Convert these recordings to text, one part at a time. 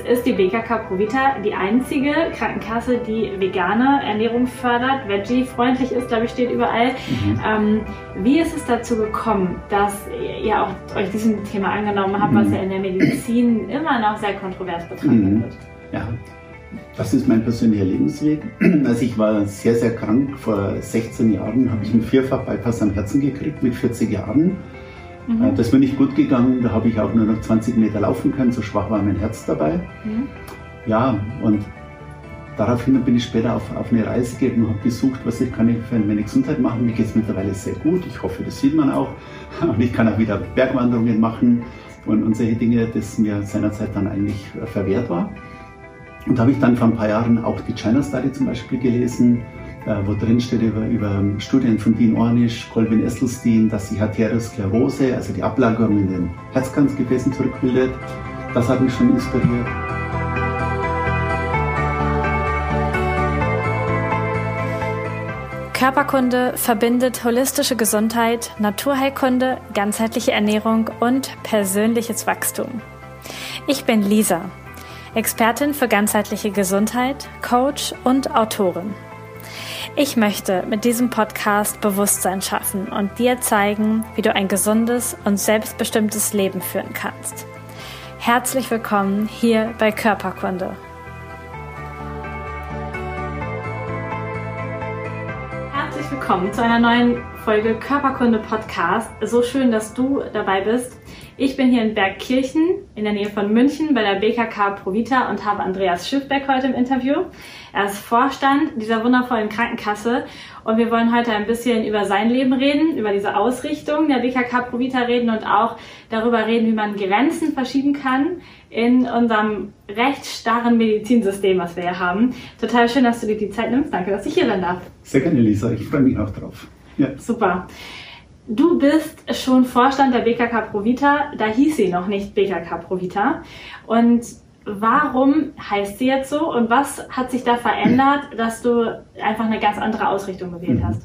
Jetzt ist die BKK Provita die einzige Krankenkasse, die vegane Ernährung fördert, veggie-freundlich ist, glaube ich, steht überall. Mhm. Ähm, wie ist es dazu gekommen, dass ihr auch euch diesem Thema angenommen habt, mhm. was ja in der Medizin immer noch sehr kontrovers betrachtet mhm. wird? Ja, das ist mein persönlicher Lebensweg. Also ich war sehr, sehr krank. Vor 16 Jahren habe ich einen Vierfach-Bypass am Herzen gekriegt mit 40 Jahren. Mhm. Äh, das ist mir nicht gut gegangen. Da habe ich auch nur noch 20 Meter laufen können. So schwach war mein Herz dabei. Mhm. Ja, und daraufhin bin ich später auf, auf eine Reise gegangen und habe gesucht, was ich kann ich für meine Gesundheit machen. Mir geht es mittlerweile sehr gut. Ich hoffe, das sieht man auch. Und ich kann auch wieder Bergwanderungen machen und, und solche Dinge, das mir seinerzeit dann eigentlich verwehrt war. Und da habe ich dann vor ein paar Jahren auch die China Study zum Beispiel gelesen, äh, wo drin steht über, über Studien von Dean Ornish, Colvin Esselstein, dass sich Arteriosklerose, also die Ablagerung in den Herzkranzgefäßen zurückbildet. Das hat mich schon inspiriert. Körperkunde verbindet holistische Gesundheit, Naturheilkunde, ganzheitliche Ernährung und persönliches Wachstum. Ich bin Lisa Expertin für ganzheitliche Gesundheit, Coach und Autorin. Ich möchte mit diesem Podcast Bewusstsein schaffen und dir zeigen, wie du ein gesundes und selbstbestimmtes Leben führen kannst. Herzlich willkommen hier bei Körperkunde. Herzlich willkommen zu einer neuen Folge Körperkunde Podcast. So schön, dass du dabei bist. Ich bin hier in Bergkirchen in der Nähe von München bei der BKK Provita und habe Andreas Schiffbeck heute im Interview. Er ist Vorstand dieser wundervollen Krankenkasse und wir wollen heute ein bisschen über sein Leben reden, über diese Ausrichtung der BKK Provita reden und auch darüber reden, wie man Grenzen verschieben kann in unserem recht starren Medizinsystem, was wir hier haben. Total schön, dass du dir die Zeit nimmst. Danke, dass ich hier sein darf. Sehr gerne, Lisa. Ich freue mich auch drauf. Ja. Super. Du bist schon Vorstand der BKK Provita, da hieß sie noch nicht BKK Provita. Und warum heißt sie jetzt so und was hat sich da verändert, dass du einfach eine ganz andere Ausrichtung gewählt mhm. hast?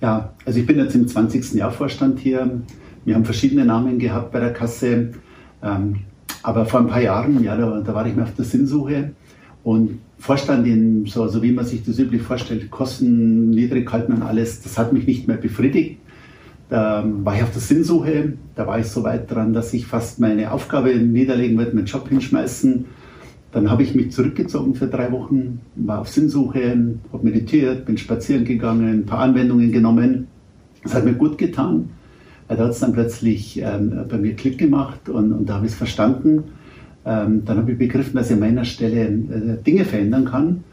Ja, also ich bin jetzt im 20. Jahr Vorstand hier. Wir haben verschiedene Namen gehabt bei der Kasse. Ähm, aber vor ein paar Jahren, ja, da, da war ich mir auf der Sinnsuche. Und Vorstand in, so, so wie man sich das üblich vorstellt, Kosten niedrig halten und alles, das hat mich nicht mehr befriedigt. Da war ich auf der Sinnsuche, da war ich so weit dran, dass ich fast meine Aufgabe niederlegen würde, meinen Job hinschmeißen. Dann habe ich mich zurückgezogen für drei Wochen, war auf Sinnsuche, habe meditiert, bin spazieren gegangen, ein paar Anwendungen genommen. Das hat mir gut getan. Da hat es dann plötzlich ähm, bei mir Klick gemacht und, und da habe ich es verstanden. Ähm, dann habe ich begriffen, dass ich an meiner Stelle äh, Dinge verändern kann.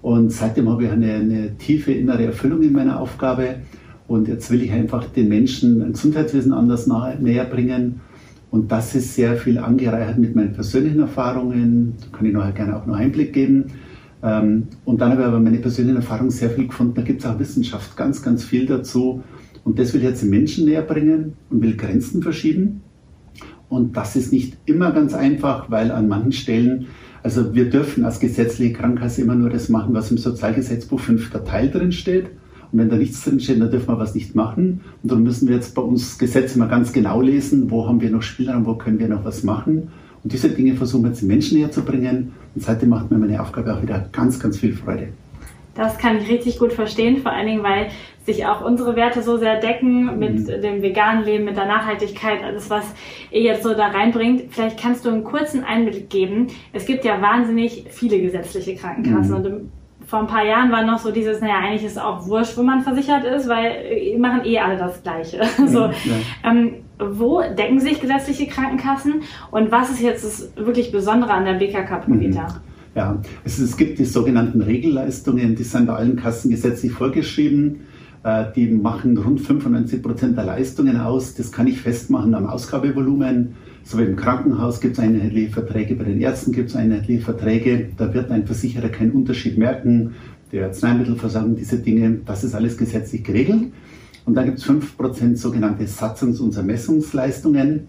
Und seitdem habe ich eine, eine tiefe innere Erfüllung in meiner Aufgabe und jetzt will ich einfach den Menschen ein Gesundheitswesen anders näher bringen. Und das ist sehr viel angereichert mit meinen persönlichen Erfahrungen. Da kann ich nachher gerne auch noch Einblick geben. Ähm, und dann habe ich aber meine persönlichen Erfahrungen sehr viel gefunden. Da gibt es auch Wissenschaft ganz, ganz viel dazu. Und das will ich jetzt den Menschen näher bringen und will Grenzen verschieben. Und das ist nicht immer ganz einfach, weil an manchen Stellen, also wir dürfen als gesetzliche Krankenkasse immer nur das machen, was im Sozialgesetzbuch 5. Teil drin steht. Und wenn da nichts drinsteht, dann dürfen wir was nicht machen. Und dann müssen wir jetzt bei uns Gesetze mal ganz genau lesen, wo haben wir noch Spielraum, wo können wir noch was machen. Und diese Dinge versuchen wir jetzt den Menschen näher zu bringen. Und seitdem macht mir meine Aufgabe auch wieder ganz, ganz viel Freude. Das kann ich richtig gut verstehen, vor allen Dingen, weil sich auch unsere Werte so sehr decken mit mhm. dem veganen Leben, mit der Nachhaltigkeit, alles, was ihr jetzt so da reinbringt. Vielleicht kannst du einen kurzen Einblick geben. Es gibt ja wahnsinnig viele gesetzliche Krankenkassen mhm. und vor ein paar Jahren war noch so dieses, naja, eigentlich ist es auch wurscht, wo man versichert ist, weil die machen eh alle das Gleiche. so, ja. ähm, wo decken sich gesetzliche Krankenkassen und was ist jetzt das wirklich Besondere an der BKK Provita? Mhm. Ja, es, es gibt die sogenannten Regelleistungen, die sind bei allen Kassen gesetzlich vorgeschrieben. Äh, die machen rund 95 Prozent der Leistungen aus. Das kann ich festmachen am Ausgabevolumen. So wie im Krankenhaus gibt es einheitliche Verträge, bei den Ärzten gibt es einheitliche Verträge. Da wird ein Versicherer keinen Unterschied merken. Die Arzneimittelversorgung, diese Dinge, das ist alles gesetzlich geregelt. Und dann gibt es 5% sogenannte Satzungs- und Ermessungsleistungen.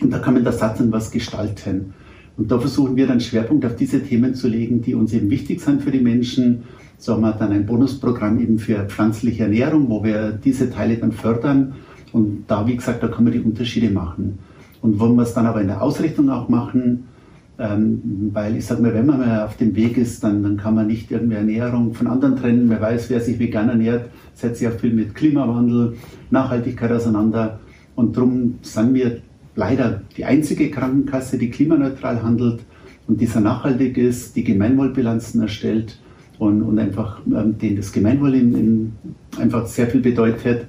Und da kann man der Satzung was gestalten. Und da versuchen wir dann Schwerpunkt auf diese Themen zu legen, die uns eben wichtig sind für die Menschen. So haben wir dann ein Bonusprogramm eben für pflanzliche Ernährung, wo wir diese Teile dann fördern. Und da, wie gesagt, da kann man die Unterschiede machen. Und wollen wir es dann aber in der Ausrichtung auch machen, Ähm, weil ich sage mal, wenn man mal auf dem Weg ist, dann, dann kann man nicht irgendwie Ernährung von anderen trennen. Wer weiß, wer sich vegan ernährt, setzt sich auch viel mit Klimawandel, Nachhaltigkeit auseinander. Und darum sind wir leider die einzige Krankenkasse, die klimaneutral handelt und dieser nachhaltig ist, die Gemeinwohlbilanzen erstellt und, und einfach ähm, denen das Gemeinwohl in, in einfach sehr viel bedeutet.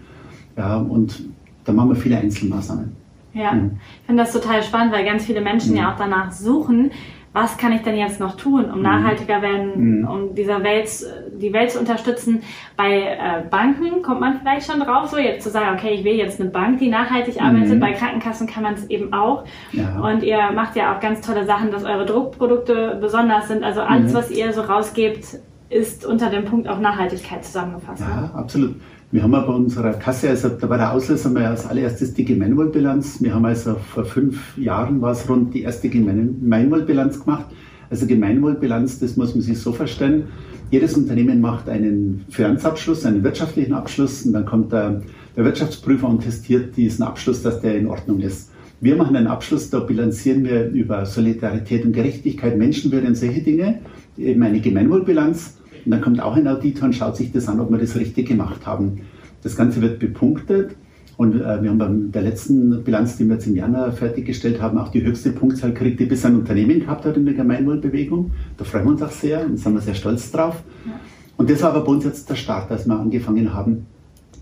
Ja, und da machen wir viele Einzelmaßnahmen. Ja, mhm. ich finde das total spannend, weil ganz viele Menschen mhm. ja auch danach suchen, was kann ich denn jetzt noch tun, um mhm. nachhaltiger werden, mhm. um dieser Welt, die Welt zu unterstützen. Bei äh, Banken kommt man vielleicht schon drauf, so jetzt zu sagen, okay, ich will jetzt eine Bank, die nachhaltig arbeitet. Mhm. Bei Krankenkassen kann man es eben auch. Ja. Und ihr macht ja auch ganz tolle Sachen, dass eure Druckprodukte besonders sind. Also alles, mhm. was ihr so rausgebt, ist unter dem Punkt auch Nachhaltigkeit zusammengefasst. Ja, ne? absolut. Wir haben aber bei unserer Kasse, also da war der Auslöser mal als allererstes die Gemeinwohlbilanz. Wir haben also vor fünf Jahren war es rund die erste Gemeinwohlbilanz gemacht. Also Gemeinwohlbilanz, das muss man sich so verstehen. Jedes Unternehmen macht einen Finanzabschluss, einen wirtschaftlichen Abschluss und dann kommt der, der Wirtschaftsprüfer und testiert diesen Abschluss, dass der in Ordnung ist. Wir machen einen Abschluss, da bilanzieren wir über Solidarität und Gerechtigkeit, Menschenwürde und solche Dinge, eben eine Gemeinwohlbilanz. Und dann kommt auch ein Auditor und schaut sich das an, ob wir das richtig gemacht haben. Das Ganze wird bepunktet. Und äh, wir haben bei der letzten Bilanz, die wir jetzt im Januar fertiggestellt haben, auch die höchste Punktzahl gekriegt, die bis ein Unternehmen gehabt hat in der Gemeinwohlbewegung. Da freuen wir uns auch sehr und sind wir sehr stolz drauf. Ja. Und das war aber bei uns jetzt der Start, als wir angefangen haben.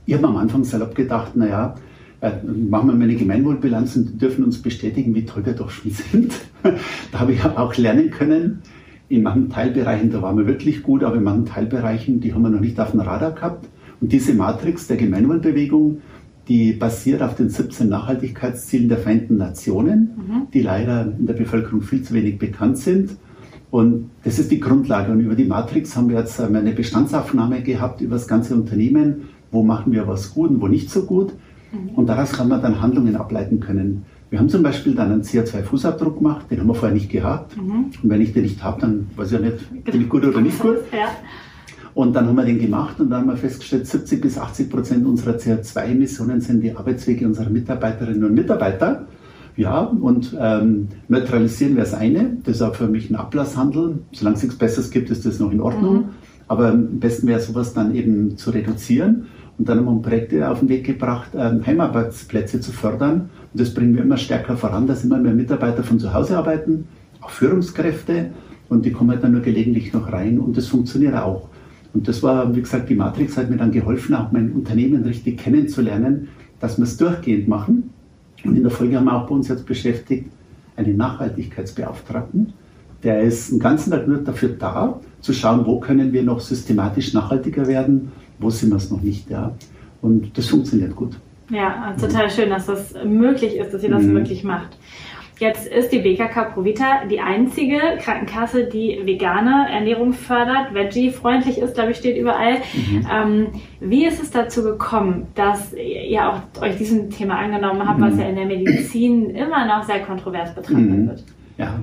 Ich habe am Anfang salopp gedacht, naja, äh, machen wir mal eine Gemeinwohlbilanz und dürfen uns bestätigen, wie toll wir doch schon sind. da habe ich auch lernen können, in manchen Teilbereichen, da waren wir wirklich gut, aber in manchen Teilbereichen, die haben wir noch nicht auf dem Radar gehabt. Und diese Matrix der Gemeinwohlbewegung, die basiert auf den 17 Nachhaltigkeitszielen der Vereinten Nationen, mhm. die leider in der Bevölkerung viel zu wenig bekannt sind. Und das ist die Grundlage. Und über die Matrix haben wir jetzt eine Bestandsaufnahme gehabt über das ganze Unternehmen. Wo machen wir was gut und wo nicht so gut? Mhm. Und daraus kann man dann Handlungen ableiten können. Wir haben zum Beispiel dann einen CO2-Fußabdruck gemacht, den haben wir vorher nicht gehabt. Mhm. Und wenn ich den nicht habe, dann weiß ich ja nicht, bin ich gut oder nicht gut. Ja. Und dann haben wir den gemacht und dann haben wir festgestellt, 70 bis 80 Prozent unserer CO2-Emissionen sind die Arbeitswege unserer Mitarbeiterinnen und Mitarbeiter. Ja, und ähm, neutralisieren wäre das eine. Das ist auch für mich ein Ablasshandel. Solange es nichts Besseres gibt, ist das noch in Ordnung. Mhm. Aber am besten wäre sowas dann eben zu reduzieren. Und dann haben wir Projekte auf den Weg gebracht, ähm, Heimarbeitsplätze zu fördern. Und das bringen wir immer stärker voran, dass immer mehr Mitarbeiter von zu Hause arbeiten, auch Führungskräfte. Und die kommen halt dann nur gelegentlich noch rein und das funktioniert auch. Und das war, wie gesagt, die Matrix hat mir dann geholfen, auch mein Unternehmen richtig kennenzulernen, dass wir es durchgehend machen. Und in der Folge haben wir auch bei uns jetzt beschäftigt einen Nachhaltigkeitsbeauftragten. Der ist den ganzen Tag nur dafür da, zu schauen, wo können wir noch systematisch nachhaltiger werden, wo sind wir es noch nicht. Ja. Und das funktioniert gut. Ja, total schön, dass das möglich ist, dass ihr das mhm. möglich macht. Jetzt ist die BKK Provita die einzige Krankenkasse, die vegane Ernährung fördert, veggie-freundlich ist, glaube ich, steht überall. Mhm. Ähm, wie ist es dazu gekommen, dass ihr auch euch diesem Thema angenommen habt, mhm. was ja in der Medizin immer noch sehr kontrovers betrachtet mhm. wird? Ja,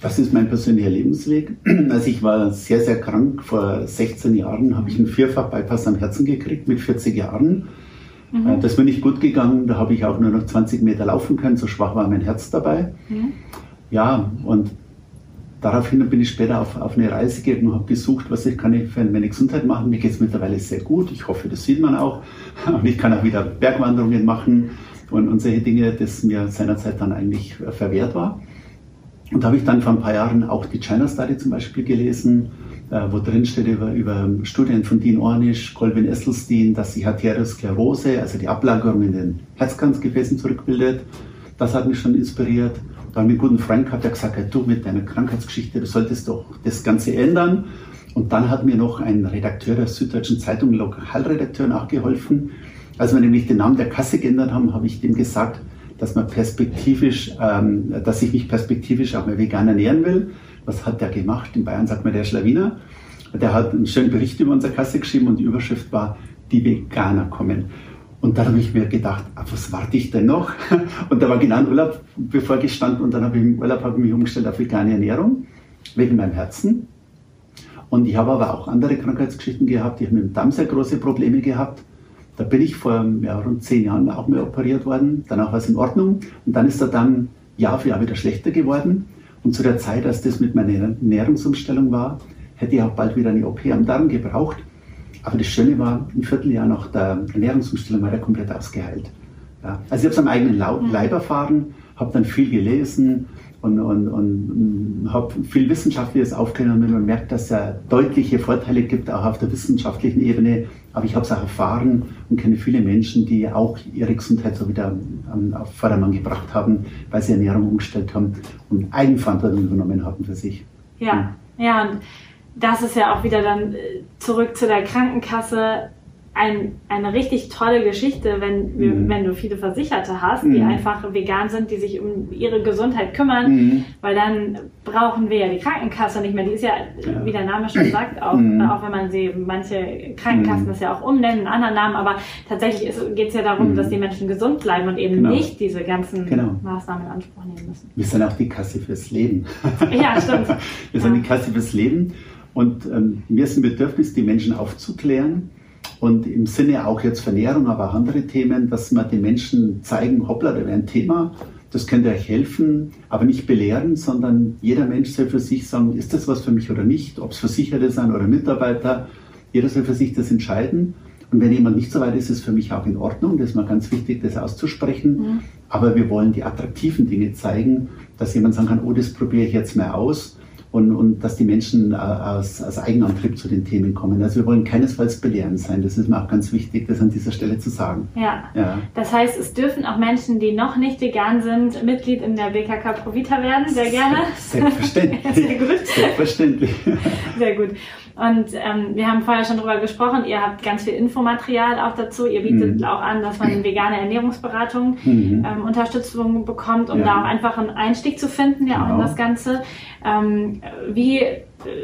das ist mein persönlicher Lebensweg. Als ich war sehr, sehr krank, vor 16 Jahren, habe ich einen Vierfach-Bypass am Herzen gekriegt mit 40 Jahren. Mhm. Äh, das bin ich gut gegangen, da habe ich auch nur noch 20 Meter laufen können, so schwach war mein Herz dabei. Mhm. Ja, und daraufhin bin ich später auf, auf eine Reise gegangen und habe gesucht, was ich kann für meine Gesundheit machen. Mir geht es mittlerweile sehr gut, ich hoffe, das sieht man auch. Und ich kann auch wieder Bergwanderungen machen und, und solche Dinge, das mir seinerzeit dann eigentlich verwehrt war. Und da habe ich dann vor ein paar Jahren auch die China Study zum Beispiel gelesen äh, wo drin steht über, über Studien von Dean Ornish, Colvin Esselstyn, dass sich Arteriosklerose, also die Ablagerung in den Herzkranzgefäßen zurückbildet. Das hat mich schon inspiriert. Dann mit guten Freund gehabt, der gesagt hat, du mit deiner Krankheitsgeschichte, du solltest doch das Ganze ändern. Und dann hat mir noch ein Redakteur der Süddeutschen Zeitung, Lokalredakteur, nachgeholfen. Als wir nämlich den Namen der Kasse geändert haben, habe ich dem gesagt, dass man perspektivisch, ähm, dass ich mich perspektivisch auch mal vegan ernähren will was hat der gemacht? In Bayern sagt man der Schlawiner. Der hat einen schönen Bericht über unsere Kasse geschrieben und die Überschrift war, die Veganer kommen. Und dann habe ich mir gedacht, ah, was warte ich denn noch? Und da war genau ein Urlaub bevor gestanden und dann habe ich im Urlaub habe ich mich umgestellt auf vegane Ernährung, wegen meinem Herzen. Und ich habe aber auch andere Krankheitsgeschichten gehabt. Ich habe mit dem Darm sehr große Probleme gehabt. Da bin ich vor ja, rund zehn Jahren auch mal operiert worden. Danach war es in Ordnung. Und dann ist er dann Jahr für Jahr wieder schlechter geworden. Und zu der Zeit, als das mit meiner Ernährungsumstellung war, hätte ich auch bald wieder eine OP am Darm gebraucht. Aber das Schöne war, ein Vierteljahr nach der Ernährungsumstellung war er komplett ausgeheilt. Ja. Also ich habe es am eigenen Leib erfahren, habe dann viel gelesen, und, und, und habe viel Wissenschaftliches aufgenommen und merkt, dass es ja deutliche Vorteile gibt, auch auf der wissenschaftlichen Ebene. Aber ich habe es auch erfahren und kenne viele Menschen, die auch ihre Gesundheit so wieder auf Vordermann gebracht haben, weil sie Ernährung umgestellt haben und Eigenverantwortung übernommen haben für sich. Ja, ja, und das ist ja auch wieder dann äh, zurück zu der Krankenkasse ein, eine richtig tolle Geschichte, wenn, mhm. wenn du viele Versicherte hast, die mhm. einfach vegan sind, die sich um ihre Gesundheit kümmern, mhm. weil dann brauchen wir ja die Krankenkasse nicht mehr. Die ist ja, ja. wie der Name schon sagt, auch, mhm. auch wenn man sie, manche Krankenkassen mhm. das ja auch umnennen, einen anderen Namen, aber tatsächlich geht es ja darum, dass die Menschen gesund bleiben und eben genau. nicht diese ganzen genau. Maßnahmen in Anspruch nehmen müssen. Wir sind auch die Kasse fürs Leben. Ja, stimmt. wir sind ja. die Kasse fürs Leben und ähm, mir ist ein Bedürfnis, die Menschen aufzuklären und im Sinne auch jetzt Vernährung, aber auch andere Themen, dass wir den Menschen zeigen, hoppla, da wäre ein Thema, das könnte euch helfen, aber nicht belehren, sondern jeder Mensch soll für sich sagen, ist das was für mich oder nicht, ob es Versicherte sind oder Mitarbeiter, jeder soll für sich das entscheiden. Und wenn jemand nicht so weit ist, ist es für mich auch in Ordnung. Das ist mir ganz wichtig, das auszusprechen. Mhm. Aber wir wollen die attraktiven Dinge zeigen, dass jemand sagen kann, oh, das probiere ich jetzt mal aus und, und dass die Menschen äh, aus, aus Eigenantrieb zu den Themen kommen. Also wir wollen keinesfalls belehrend sein. Das ist mir auch ganz wichtig, das an dieser Stelle zu sagen. Ja. ja. Das heißt, es dürfen auch Menschen, die noch nicht vegan sind, Mitglied in der BKK Provita werden, sehr gerne. Selbstverständlich. sehr gut. Selbstverständlich. sehr gut. Und ähm, wir haben vorher schon darüber gesprochen, ihr habt ganz viel Infomaterial auch dazu. Ihr bietet mhm. auch an, dass man vegane Ernährungsberatung mhm. ähm, Unterstützung bekommt, um ja. da auch einfach einen Einstieg zu finden, ja genau. auch in genau. das Ganze. Ähm, wie,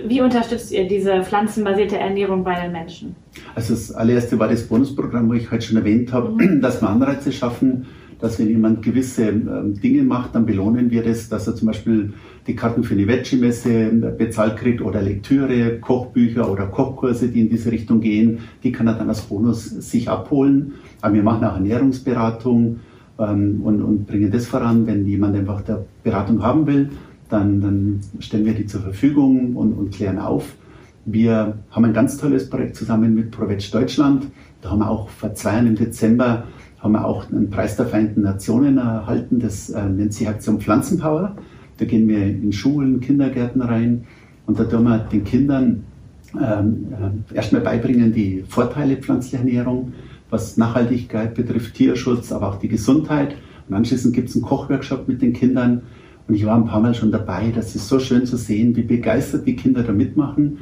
wie unterstützt ihr diese pflanzenbasierte Ernährung bei den Menschen? Also das allererste war das Bonusprogramm, wo ich heute schon erwähnt habe, mhm. dass wir Anreize schaffen, dass wenn jemand gewisse ähm, Dinge macht, dann belohnen wir das, dass er zum Beispiel die Karten für eine Veggie-Messe bezahlt kriegt oder Lektüre, Kochbücher oder Kochkurse, die in diese Richtung gehen, die kann er dann als Bonus sich abholen. Aber wir machen auch Ernährungsberatung ähm, und, und bringen das voran, wenn jemand einfach der Beratung haben will, dann, dann stellen wir die zur Verfügung und, und klären auf. Wir haben ein ganz tolles Projekt zusammen mit ProVeg Deutschland. Da haben wir auch vor zwei Jahren im Dezember haben wir auch einen Preis der Vereinten Nationen erhalten. Das äh, nennt sich Aktion Pflanzenpower. Da gehen wir in Schulen, Kindergärten rein und da tun wir den Kindern ähm, äh, erstmal beibringen die Vorteile pflanzlicher Ernährung, was Nachhaltigkeit betrifft, Tierschutz, aber auch die Gesundheit. Und anschließend gibt es einen Kochworkshop mit den Kindern. Und ich war ein paar Mal schon dabei. Das ist so schön zu sehen, wie begeistert die Kinder da mitmachen.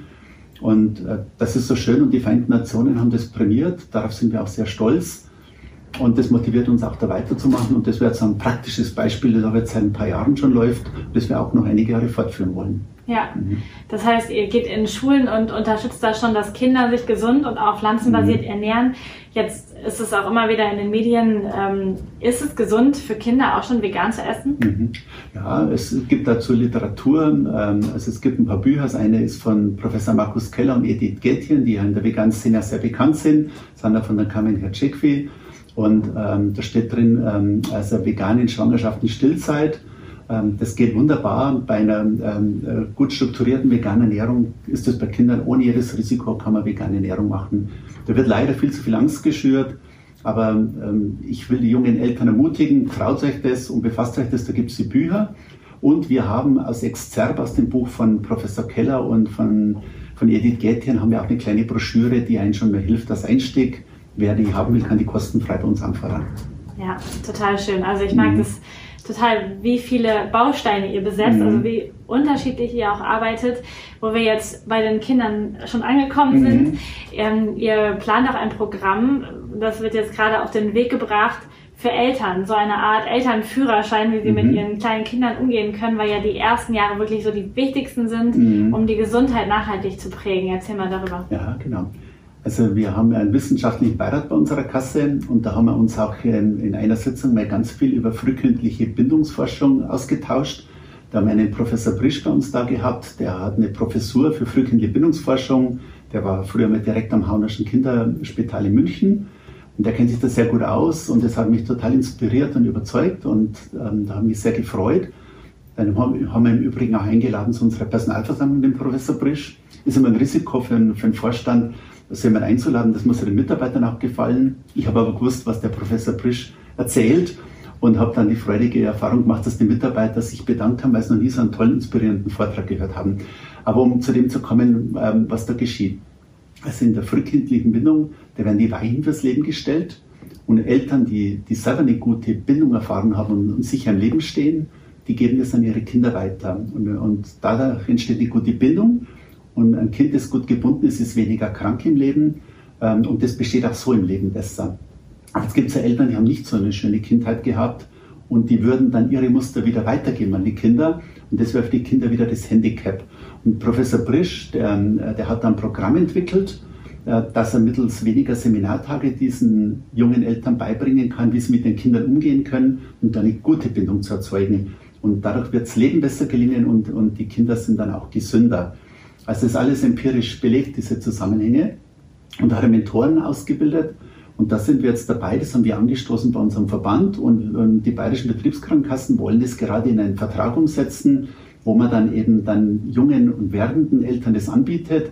Und äh, das ist so schön und die Vereinten Nationen haben das prämiert. Darauf sind wir auch sehr stolz. Und das motiviert uns auch da weiterzumachen. Und das wäre jetzt ein praktisches Beispiel, das aber jetzt seit ein paar Jahren schon läuft, das wir auch noch einige Jahre fortführen wollen. Ja, mhm. das heißt, ihr geht in Schulen und unterstützt da schon, dass Kinder sich gesund und auch pflanzenbasiert mhm. ernähren. Jetzt ist es auch immer wieder in den Medien, ähm, ist es gesund für Kinder auch schon vegan zu essen? Mhm. Ja, es gibt dazu Literatur. Ähm, also es gibt ein paar Bücher. Das eine ist von Professor Markus Keller und Edith Gätjen, die ja in der veganen Szene sehr bekannt sind. Das andere von der Carmen Hercegwi. Und ähm, da steht drin, ähm, also vegan in Schwangerschaften Stillzeit. Ähm, das geht wunderbar. Bei einer ähm, äh, gut strukturierten veganen Ernährung ist das bei Kindern ohne jedes Risiko, kann man vegane Ernährung machen. Da wird leider viel zu viel Angst geschürt. Aber ähm, ich will die jungen Eltern ermutigen, traut euch das und befasst euch das, da gibt es die Bücher. Und wir haben aus Exzerb, aus dem Buch von Professor Keller und von, von Edith Gätjen, haben wir auch eine kleine Broschüre, die einen schon mal hilft als Einstieg wer die haben will, kann die kostenfrei bei uns anfordern. Ja, total schön. Also ich mag mhm. das total, wie viele Bausteine ihr besetzt, also mhm. also wie unterschiedlich ihr auch arbeitet, wo wir jetzt bei den Kindern schon angekommen mhm. sind. Ähm, ihr plant auch ein Programm, das wird jetzt gerade auf den Weg gebracht für Eltern, so eine Art Elternführerschein, wie sie mhm. mit ihren kleinen Kindern umgehen können, weil ja die ersten Jahre wirklich so die wichtigsten sind, mhm. um die Gesundheit nachhaltig zu prägen. Erzähl mal darüber. Ja, genau. Also wir haben einen wissenschaftlichen Beirat bei unserer Kasse und da haben wir uns auch in einer Sitzung mal ganz viel über frühkindliche Bindungsforschung ausgetauscht. Da haben wir einen Professor Brisch bei uns da gehabt, der hat eine Professur für frühkindliche Bindungsforschung. Der war früher mal direkt am Haunerschen Kinderspital in München und der kennt sich da sehr gut aus und das hat mich total inspiriert und überzeugt und ähm, da habe ich mich sehr gefreut. Dann haben wir im Übrigen auch eingeladen zu unserer Personalversammlung den Professor Brisch. Ist immer ein Risiko für einen, für einen Vorstand, jemand einzuladen. Das muss ja den Mitarbeitern auch gefallen. Ich habe aber gewusst, was der Professor Brisch erzählt und habe dann die freudige Erfahrung gemacht, dass die Mitarbeiter sich bedankt haben, weil sie noch nie so einen tollen, inspirierenden Vortrag gehört haben. Aber um zu dem zu kommen, ähm, was da geschieht. Also in der frühkindlichen Bindung, da werden die Weichen fürs Leben gestellt und Eltern, die, die selber eine gute Bindung erfahren haben und, und sicher im Leben stehen, die geben das an ihre Kinder weiter. Und, und dadurch entsteht eine gute Bindung und ein Kind, das gut gebunden ist, ist weniger krank im Leben ähm, und das besteht auch so im Leben besser. Jetzt gibt es ja Eltern, die haben nicht so eine schöne Kindheit gehabt und die würden dann ihre Muster wieder weitergeben an die Kinder und das für die Kinder wieder das Handicap. Und Professor Brisch, der, der hat dann ein Programm entwickelt, äh, dass er mittels weniger Seminartage diesen jungen Eltern beibringen kann, wie sie mit den Kindern umgehen können und eine gute Bindung zu erzeugen. Und dadurch wird das Leben besser gelingen und, und die Kinder sind dann auch gesünder. Also das ist alles empirisch belegt, diese Zusammenhänge. Und da hat er Mentoren ausgebildet und da sind wir jetzt dabei, das haben wir angestoßen bei unserem Verband und, und die bayerischen Betriebskrankenkassen wollen das gerade in einen Vertrag umsetzen, wo man dann eben dann jungen und werdenden Eltern das anbietet,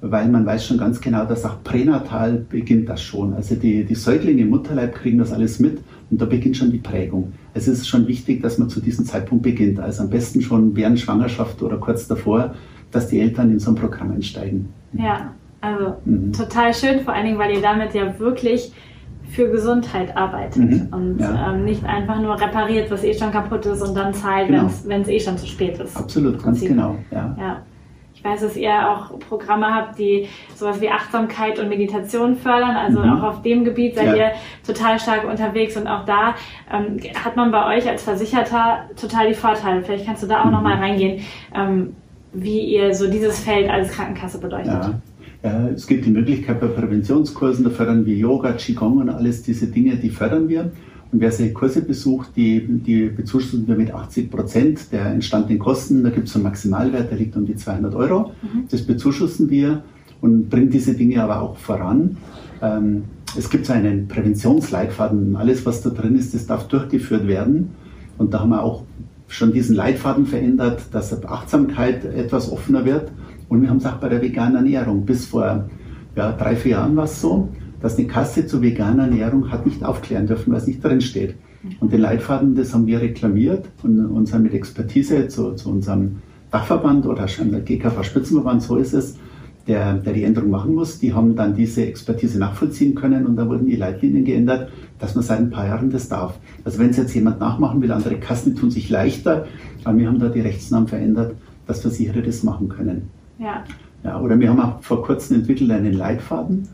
weil man weiß schon ganz genau, dass auch pränatal beginnt das schon. Also die, die Säuglinge im Mutterleib kriegen das alles mit und da beginnt schon die Prägung. Es ist schon wichtig, dass man zu diesem Zeitpunkt beginnt. Also am besten schon während Schwangerschaft oder kurz davor, dass die Eltern in so ein Programm einsteigen. Ja, also mhm. total schön, vor allen Dingen, weil ihr damit ja wirklich für Gesundheit arbeitet mhm. und ja. ähm, nicht einfach nur repariert, was eh schon kaputt ist und dann zahlt, genau. wenn es eh schon zu spät ist. Absolut, ganz genau. Ja. ja. Ich weiß, dass ihr auch Programme habt, die sowas wie Achtsamkeit und Meditation fördern. Also mhm. auch auf dem Gebiet seid ja. ihr total stark unterwegs und auch da ähm, hat man bei euch als Versicherter total die Vorteile. Vielleicht kannst du da auch mhm. nochmal reingehen, ähm, wie ihr so dieses Feld als Krankenkasse bedeutet. Ja. Es gibt die Möglichkeit bei Präventionskursen, da fördern wir Yoga, Qigong und alles diese Dinge, die fördern wir. Und wer solche Kurse besucht, die, die bezuschussen wir mit 80 Prozent der entstandenen Kosten. Da gibt es einen Maximalwert, der liegt um die 200 Euro. Mhm. Das bezuschussen wir und bringen diese Dinge aber auch voran. Ähm, es gibt so einen Präventionsleitfaden. Alles, was da drin ist, das darf durchgeführt werden. Und da haben wir auch schon diesen Leitfaden verändert, dass Achtsamkeit etwas offener wird und wir haben es auch bei der veganen Ernährung. Bis vor ja, drei, vier Jahren war es so, dass eine Kasse zur veganen Ernährung hat nicht aufklären dürfen, was nicht drin steht. Und den Leitfaden, das haben wir reklamiert und, sind mit Expertise zu, zu unserem Dachverband oder der GKV Spitzenverband, so ist es, der, der die Änderung machen muss. Die haben dann diese Expertise nachvollziehen können und da wurden die Leitlinien geändert, dass man seit ein paar Jahren das darf. Also wenn es jetzt jemand nachmachen will, andere Kassen tun sich leichter, aber wir haben da die Rechtsnamen verändert, dass Versicherer das machen können. Ja. ja. Oder wir haben auch vor kurzem entwickelt einen Leitfaden.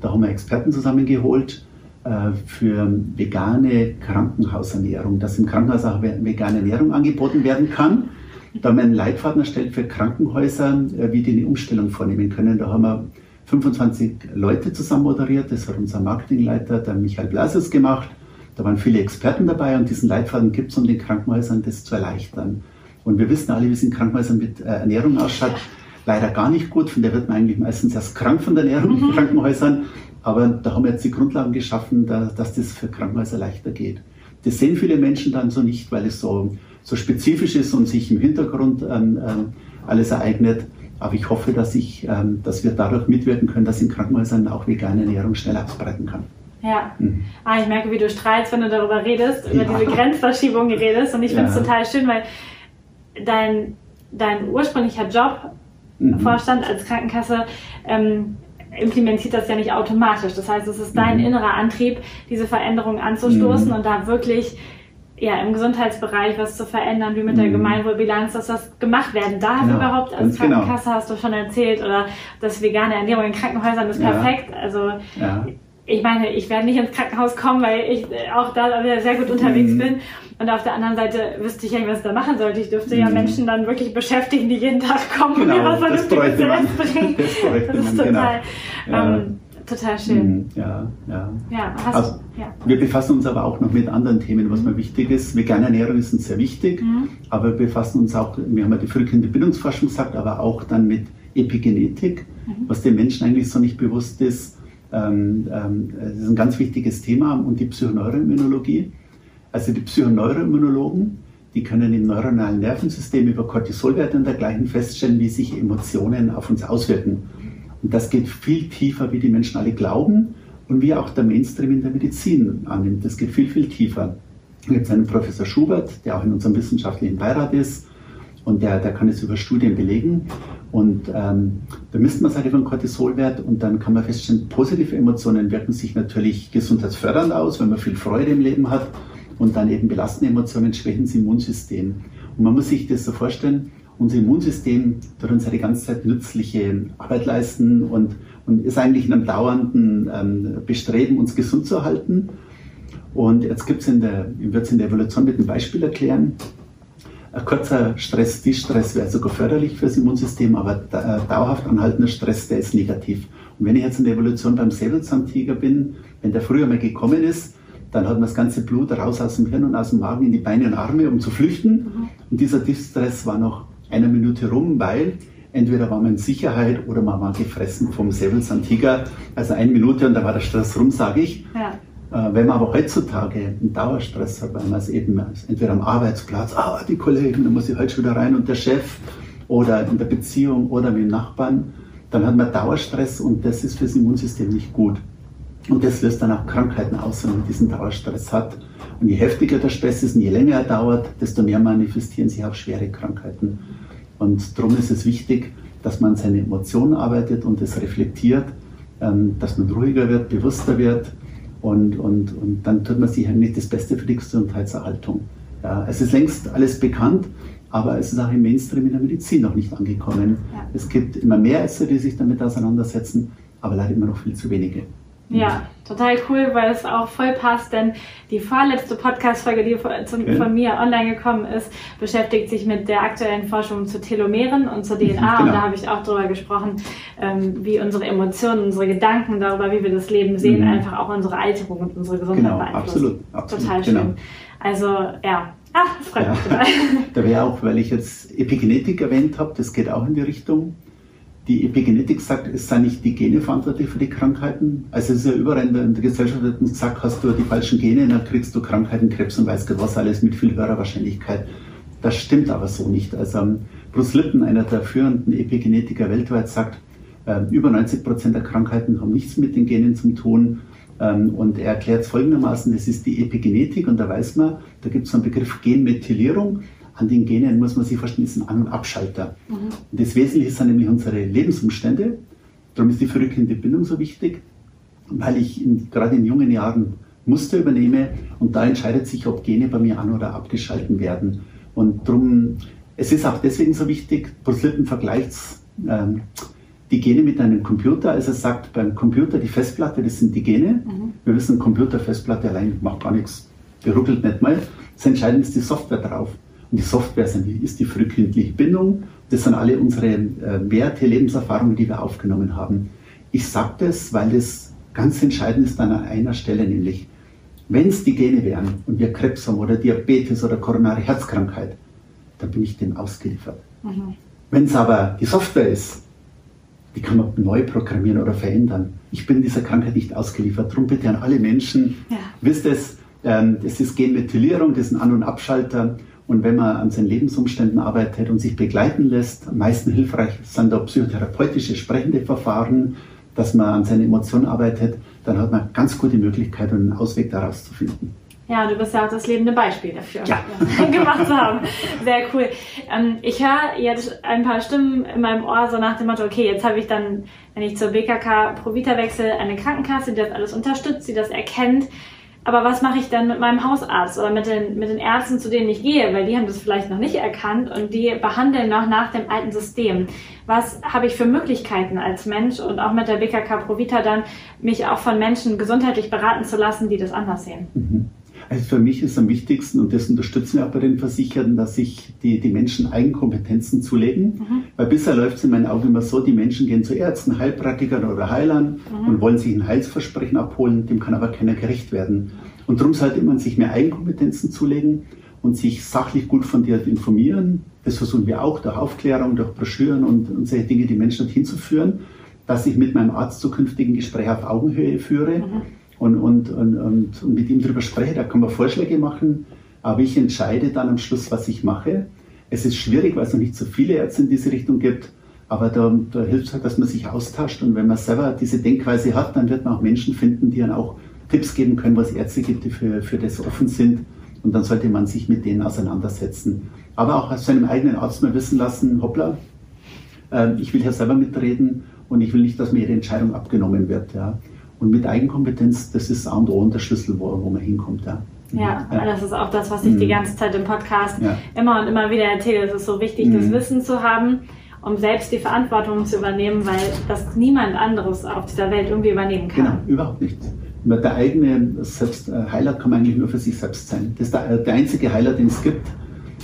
Da haben wir Experten zusammengeholt äh, für vegane Krankenhausernährung, dass im Krankenhaus auch vegane Ernährung angeboten werden kann. Da haben wir einen Leitfaden erstellt für Krankenhäuser, äh, wie die eine Umstellung vornehmen können. Da haben wir 25 Leute zusammen moderiert. Das hat unser Marketingleiter, der Michael Blases, gemacht. Da waren viele Experten dabei und diesen Leitfaden gibt es, um den Krankenhäusern das zu erleichtern. Und wir wissen alle, wie es in Krankenhäusern mit äh, Ernährung ausschaut leider gar nicht gut. Von der wird man eigentlich meistens erst krank von der Ernährung mhm. in Krankenhäusern. Aber da haben wir jetzt die Grundlagen geschaffen, dass das für Krankenhäuser leichter geht. Das sehen viele Menschen dann so nicht, weil es so, so spezifisch ist und sich im Hintergrund ähm, ähm, alles ereignet. Aber ich hoffe, dass, ich, ähm, dass wir dadurch mitwirken können, dass in Krankenhäusern auch vegane Ernährung schnell ausbreiten kann. Ja. Mhm. Ah, ich merke, wie du strahlst, wenn du darüber redest, über ja. diese Grenzverschiebung redest. Und ich finde es total schön, weil dein, dein ursprünglicher Job mhm. Vorstand als Krankenkasse ähm, implementiert das ja nicht automatisch. Das heißt, es ist dein mhm. innerer Antrieb, diese Veränderung anzustoßen mhm. und da wirklich ja, im Gesundheitsbereich was zu verändern, wie mit der mhm. Gemeinwohlbilanz, dass das gemacht werden darf genau, überhaupt als genau. Krankenkasse, genau. hast du schon erzählt, oder das vegane Ernährung in Krankenhäusern ist ja. perfekt. Also ja. ich meine, ich werde nicht ins Krankenhaus kommen, weil ich auch da sehr gut unterwegs mhm. bin. Und auf der anderen Seite wüsste ich ja nicht, was ich da machen sollte. Ich dürfte ja mhm. Menschen dann wirklich beschäftigen, die jeden Tag kommen genau, und mir was Vernünftiges zu essen bringen. Das, das ist total, genau. ähm, total schön. Mhm, ja, ja. ja, also, ja, Wir befassen uns aber auch noch mit anderen Themen, was mir wichtig ist. Vegane Ernährung ist uns sehr wichtig, mhm. aber wir befassen uns auch, wir haben ja die Frühkindbildungsforschung gesagt, aber auch dann mit Epigenetik, mhm. was den Menschen eigentlich so nicht bewusst ist. Ähm, ähm, das ist ein ganz wichtiges Thema und die Psychoneuroimmunologie. Also die Psychoneuroimmunologen, die können im neuronalen Nervensystem über Cortisolwerte und dergleichen feststellen, wie sich Emotionen auf uns auswirken. Und das geht viel tiefer, wie die Menschen alle glauben und wie auch der Mainstream in der Medizin annimmt. Das geht viel, viel tiefer. Da gibt es einen Professor Schubert, der auch in unserem wissenschaftlichen Beirat ist und der, der kann es über Studien belegen. Und ähm, da misst man seine von Cortisolwert und dann kann man feststellen, positive Emotionen wirken sich natürlich gesundheitsfördernd aus, wenn man viel Freude im Leben hat und dann eben belastende Emotionen schwächen das Immunsystem. Und man muss sich das so vorstellen, unser Immunsystem ja die ganze Zeit nützliche Arbeit leisten und, und ist eigentlich in einem dauernden ähm, Bestreben, uns gesund zu halten. Und jetzt gibt's in der, wird es in der Evolution mit einem Beispiel erklären. Ein kurzer Stress, Distress wäre sogar förderlich für das Immunsystem, aber äh, dauerhaft anhaltender Stress, der ist negativ. Und wenn ich jetzt in der Evolution beim Säbelzahntiger bin, wenn der früher mal gekommen ist, dann hat man das ganze Blut raus aus dem Hirn und aus dem Magen in die Beine und Arme, um zu flüchten. Mhm. Und dieser Distress war noch eine Minute rum, weil entweder war man in Sicherheit oder man war gefressen vom Säbelzahntiger. Also eine Minute und da war der Stress rum, sage ich. Ja. Äh, wenn man aber heutzutage einen Dauerstress hat, weil man es eben entweder am Arbeitsplatz, ah, die Kollegen, da muss ich heute schon wieder rein und der Chef oder in der Beziehung oder mit dem Nachbarn, dann hat man Dauerstress und das ist fürs Immunsystem nicht gut. Und das löst dann auch Krankheiten aus, wenn man diesen Dauerstress hat. Und je heftiger der Stress ist und je länger er dauert, desto mehr manifestieren sich auch schwere Krankheiten. Und darum ist es wichtig, dass man seine Emotionen arbeitet und es reflektiert, ähm, dass man ruhiger wird, bewusster wird und, und, und dann tut man sich eigentlich das Beste für die Gesundheitserhaltung. Ja, es ist längst alles bekannt, aber es ist auch im Mainstream in der Medizin noch nicht angekommen. Ja. Es gibt immer mehr Ärzte, die sich damit auseinandersetzen, aber leider immer noch viel zu wenige. Ja, total cool, weil es auch voll passt, denn die vorletzte Podcast-Folge, die von, mir online gekommen ist, beschäftigt sich mit der aktuellen Forschung zu Telomeren und zur DNA. Genau. Und da habe ich auch darüber gesprochen, ähm, wie unsere Emotionen, unsere Gedanken darüber, wie wir das Leben sehen, mhm. einfach auch unsere Alterung und unsere Gesundheit genau, beeinflussen. Absolut, absolut. Total schön. Genau. Also, ja. Ach, das freut ja. mich total. da wäre auch, weil ich jetzt Epigenetik erwähnt habe, das geht auch in die Richtung die Epigenetik sagt, es sei nicht die Gene verantwortlich für die Krankheiten. Also es ist ja überall in der, in der Gesellschaft gesagt, hast du die falschen Gene, dann kriegst du Krankheiten, Krebs und weiß Gott was alles mit viel höherer Wahrscheinlichkeit. Das stimmt aber so nicht. Also ähm, Bruce Lipton, einer der führenden Epigenetiker weltweit, sagt, äh, über 90 Prozent der Krankheiten haben nichts mit den Genen zu tun. Ähm, und er erklärt es folgendermaßen, es ist die Epigenetik und da weiß man, da gibt es einen Begriff Genmethylierung an den Genen muss man sich vorstellen, ist ein An- und Abschalter. Mhm. Und das Wesentliche sind nämlich unsere Lebensumstände. Darum ist die verrückende Bindung so wichtig, weil ich in, gerade in jungen Jahren Muster übernehme und da entscheidet sich, ob Gene bei mir an- oder abgeschalten werden. Und darum, es ist auch deswegen so wichtig, Bruce vergleicht ähm, die Gene mit einem Computer. Also er sagt, beim Computer die Festplatte, das sind die Gene. Mhm. Wir wissen, Computer, Festplatte allein macht gar nichts, die ruckelt nicht mal. Das Entscheidende ist die Software drauf. Und die Software ist die frühkindliche Bindung. Das sind alle unsere äh, Werte, Lebenserfahrungen, die wir aufgenommen haben. Ich sage das, weil es ganz entscheidend ist an einer Stelle, nämlich wenn es die Gene wären und wir Krebs haben oder Diabetes oder koronare Herzkrankheit, dann bin ich dem ausgeliefert. Mhm. Wenn es aber die Software ist, die kann man neu programmieren oder verändern. Ich bin dieser Krankheit nicht ausgeliefert. Darum bitte an alle Menschen, ja. wisst es, ähm, das ist Genmethylierung, das ist ein An- und Abschalter. Und wenn man an seinen Lebensumständen arbeitet und sich begleiten lässt, am meisten hilfreich sind da psychotherapeutische sprechende Verfahren, dass man an seinen Emotionen arbeitet, dann hat man ganz gute Möglichkeit, einen Ausweg daraus zu finden. Ja, du bist ja auch das lebende Beispiel dafür ja. gemacht zu haben. Sehr cool. Ähm, ich höre jetzt ein paar Stimmen in meinem Ohr so nach dem Motto, okay, jetzt habe ich dann, wenn ich zur BKK Provita wechsle, eine Krankenkasse, die das alles unterstützt, die das erkennt. Aber was mache ich dann mit meinem Hausarzt oder mit den, mit den Ärzten, zu denen ich gehe? Weil die haben das vielleicht noch nicht erkannt und die behandeln noch nach dem alten System. Was habe ich für Möglichkeiten als Mensch und auch mit der BKK Provita dann, mich auch von Menschen gesundheitlich beraten zu lassen, die das anders sehen? Mhm. Also für mich ist am wichtigsten, und das unterstützen wir auch bei den Versicherten, dass sich die, die Menschen Eigenkompetenzen zulegen. Mhm. Weil bisher läuft es in meinen Augen immer so, die Menschen gehen zu Ärzten, Heilpraktikern oder Heilern mhm. und wollen sich ein Heilsversprechen abholen, dem kann aber keiner gerecht werden. Und darum sollte man sich mehr Eigenkompetenzen zulegen und sich sachlich gut fundiert informieren. Das versuchen wir auch durch Aufklärung, durch Broschüren und, und solche Dinge, die Menschen dorthin zu führen, dass ich mit meinem Arzt zukünftigen Gespräche auf Augenhöhe führe. Mhm und, und, und, und, mit ihm darüber spreche. Da kann man Vorschläge machen, Aber ich entscheide dann am Schluss, was ich mache. Es ist schwierig, weil es noch nicht so viele Ärzte in diese Richtung gibt. Aber da, da hilft es halt, dass man sich austauscht. Und wenn man selber diese Denkweise hat, dann wird man auch Menschen finden, die dann auch Tipps geben können, was Ärzte gibt, die für, für das offen sind. Und dann sollte man sich mit denen auseinandersetzen. Aber auch aus seinem eigenen Arzt mal wissen lassen, hoppla, äh, ich will ja selber mitreden und ich will nicht, dass mir jede Entscheidung abgenommen wird. Ja. Und mit Eigenkompetenz, das ist A und O und der Schlüssel, wo, wo man hinkommt. Ja. Ja, ja, das ist auch das, was ich die mhm. ganze Zeit im Podcast ja. immer und immer wieder erzähle. Es ist so wichtig, mhm. das Wissen zu haben, um selbst die Verantwortung zu übernehmen, weil das niemand anderes auf dieser Welt irgendwie übernehmen kann. Genau, überhaupt nicht. Der eigene selbst, äh, Heiler kann man eigentlich nur für sich selbst sein. Das ist der, der einzige Heiler, den es gibt,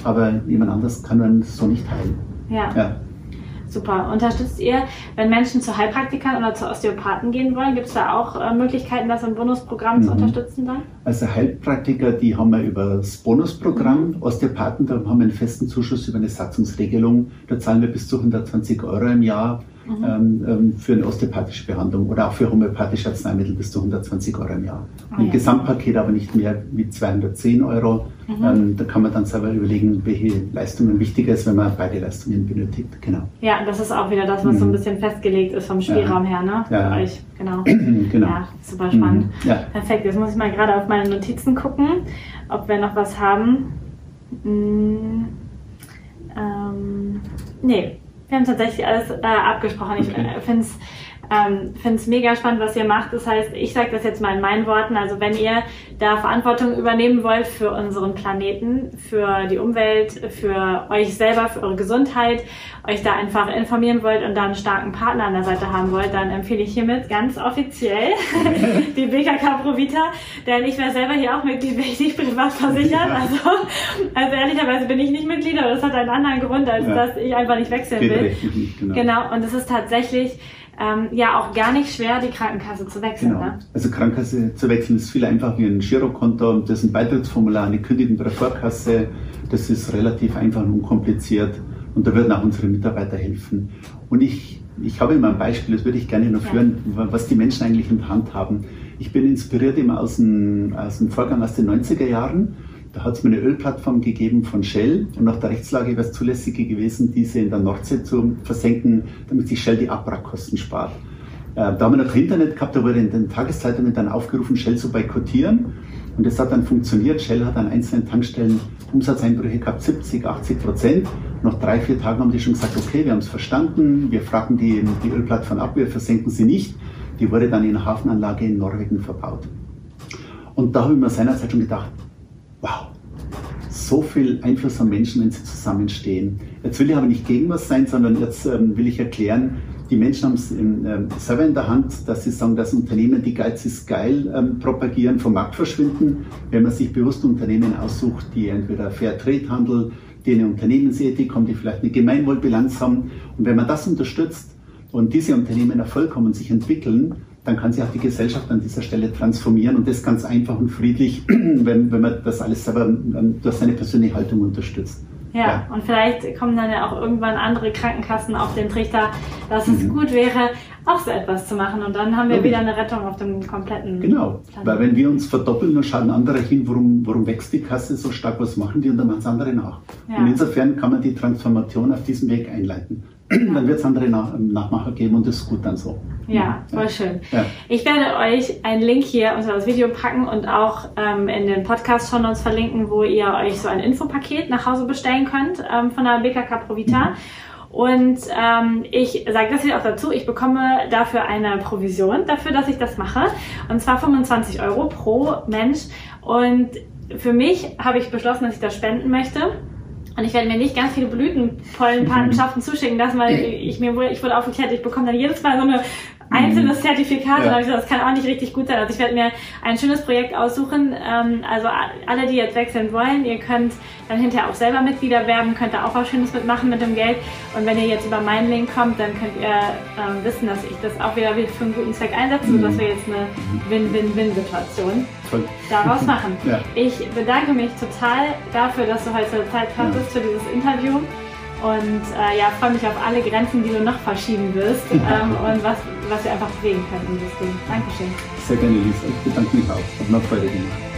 aber jemand anders kann man so nicht heilen. Ja. ja. Super. Unterstützt ihr, wenn Menschen zu Heilpraktikern oder zu Osteopathen gehen wollen? Gibt es da auch äh, Möglichkeiten, das im Bonusprogramm mhm. zu unterstützen dann? Also Heilpraktiker, die haben wir über das Bonusprogramm. Mhm. Osteopathen, da haben wir einen festen Zuschuss über eine Satzungsregelung. Da zahlen wir bis zu 120 Euro im Jahr mhm. ähm, ähm für eine osteopathische Behandlung oder auch für homöopathische Arzneimittel bis zu 120 Euro im Jahr. Ah, Im ja. Gesamtpaket aber nicht mehr wie 210 Euro. Mhm. Ähm, da kann man dann selber überlegen, welche Leistungen wichtiger ist, wenn man beide Leistungen benötigt. Genau. Ja, das ist auch wieder das, was mhm. so ein mhm. bisschen festgelegt ist vom Spielraum ja. her, ne? Ja. Für euch. Genau. genau. Ja, super spannend. Mhm. Ja. Perfekt. Jetzt muss ich mal gerade auf meine Notizen gucken, ob wir noch was haben. Hm, ähm, nee, wir haben tatsächlich alles äh, abgesprochen. Ich okay. äh, finde es ähm, finde es mega spannend, was ihr macht. Das heißt, ich sage das jetzt mal in meinen Worten. Also wenn ihr da Verantwortung übernehmen wollt für unseren Planeten, für die Umwelt, für euch selber, für eure Gesundheit, euch da einfach informieren wollt und da einen starken Partner an der Seite haben wollt, dann empfehle ich hiermit ganz offiziell die BKK Provita. Denn ich wäre selber hier auch Mitglied, wäre ich nicht privat versichert. Also, also ehrlicherweise bin ich nicht Mitglied, aber das hat einen anderen Grund, als ja. dass ich einfach nicht wechseln will. Genau. genau. Und es ist tatsächlich ähm, ja auch gar nicht schwer, die Krankenkasse zu wechseln. Genau. Ne? Also Krankenkasse zu wechseln ist viel einfacher wie ein Girokonto. Das ist ein Beitrittsformular, bei der Vorkasse. Das ist relativ einfach und unkompliziert. Und da würden auch unsere Mitarbeiter helfen. Und ich, ich habe immer ein Beispiel, das würde ich gerne noch führen, ja. was die Menschen eigentlich in der Hand haben. Ich bin inspiriert immer aus dem, aus dem Vorgang aus den 90er Jahren. Da hat es mir eine Ölplattform gegeben von Shell und nach der Rechtslage wäre es zulässig gewesen, diese in der Nordsee zu versenken, damit sich Shell die Abwrackkosten spart. Äh, da haben wir noch Internet gehabt, da wurde in den Tageszeitungen dann aufgerufen, Shell zu boykottieren. Und das hat dann funktioniert. Shell hat an einzelnen Tankstellen Umsatzeinbrüche gehabt, 70, 80 Prozent. Nach drei, vier Tagen haben die schon gesagt, okay, wir haben es verstanden, wir fragen die, die Ölplattform ab, wir versenken sie nicht. Die wurde dann in einer Hafenanlage in Norwegen verbaut. Und da habe ich mir seinerzeit schon gedacht, wow, so viel Einfluss am Menschen, wenn sie zusammenstehen. Jetzt will ich aber nicht gegen was sein, sondern jetzt ähm, will ich erklären, die Menschen haben es ähm, selber in der Hand, dass sie sagen, dass Unternehmen, die Geiz ist geil ähm, propagieren, vom Markt verschwinden. Wenn man sich bewusst Unternehmen aussucht, die entweder Fair Trade Handel, die eine Unternehmensethik haben, die vielleicht eine Gemeinwohlbilanz haben. Und wenn man das unterstützt und diese Unternehmen Erfolg haben und sich entwickeln, dann kann sich auch die Gesellschaft an dieser Stelle transformieren und das ganz einfach und friedlich, wenn, wenn man das alles selber ähm, durch seine persönliche Haltung unterstützt. Ja, ja, und vielleicht kommen dann ja auch irgendwann andere Krankenkassen auf den Trichter, dass es mhm. gut wäre, auch so etwas zu machen. Und dann haben wir okay. wieder eine Rettung auf dem kompletten. Genau, Planeten. weil wenn wir uns verdoppeln, dann schauen andere hin, warum, warum wächst die Kasse so stark, was machen die und dann machen es andere nach. Ja. Und insofern kann man die Transformation auf diesem Weg einleiten. Dann wird es andere Nach Nachmacher geben und das ist gut dann so. Ja, voll schön. Ja. Ich werde euch einen Link hier unter das Video packen und auch ähm, in den Podcast von uns verlinken, wo ihr euch so ein Infopaket nach Hause bestellen könnt ähm, von der BKK Provita. Mhm. Und ähm, ich sage das hier auch dazu, ich bekomme dafür eine Provision, dafür, dass ich das mache. Und zwar 25 Euro pro Mensch. Und für mich habe ich beschlossen, dass ich das spenden möchte. Und ich werde mir nicht ganz viele Blütenpollenpatenschaften zuschicken lassen, weil ich mir wohl, ich wurde aufgeklärt, ich bekomme dann jedes Mal so eine einzelnes Zertifikat. Ja. Und habe ich gesagt, das kann auch nicht richtig gut sein. Also ich werde mir ein schönes Projekt aussuchen. Ähm, also alle, die jetzt wechseln wollen, ihr könnt dann hinterher auch selber Mitglieder werben, könnt da auch was Schönes mitmachen mit dem Geld. Und wenn ihr jetzt über meinen Link kommt, dann könnt ihr ähm, wissen, dass ich das auch wieder für einen guten Zweck einsetze, mhm. sodass wir jetzt eine Win-Win-Win-Situation daraus machen. ja. Ich bedanke mich total dafür, dass du heute Zeit hattest ja. für dieses Interview. Und äh, ja, freue mich auf alle Grenzen, die du noch verschieben wirst ähm, und was, was wir einfach bewegen können in das Ding. Dankeschön. Sehr gerne, Lisa. Ich bedanke mich auch. Hat mir Freude gemacht.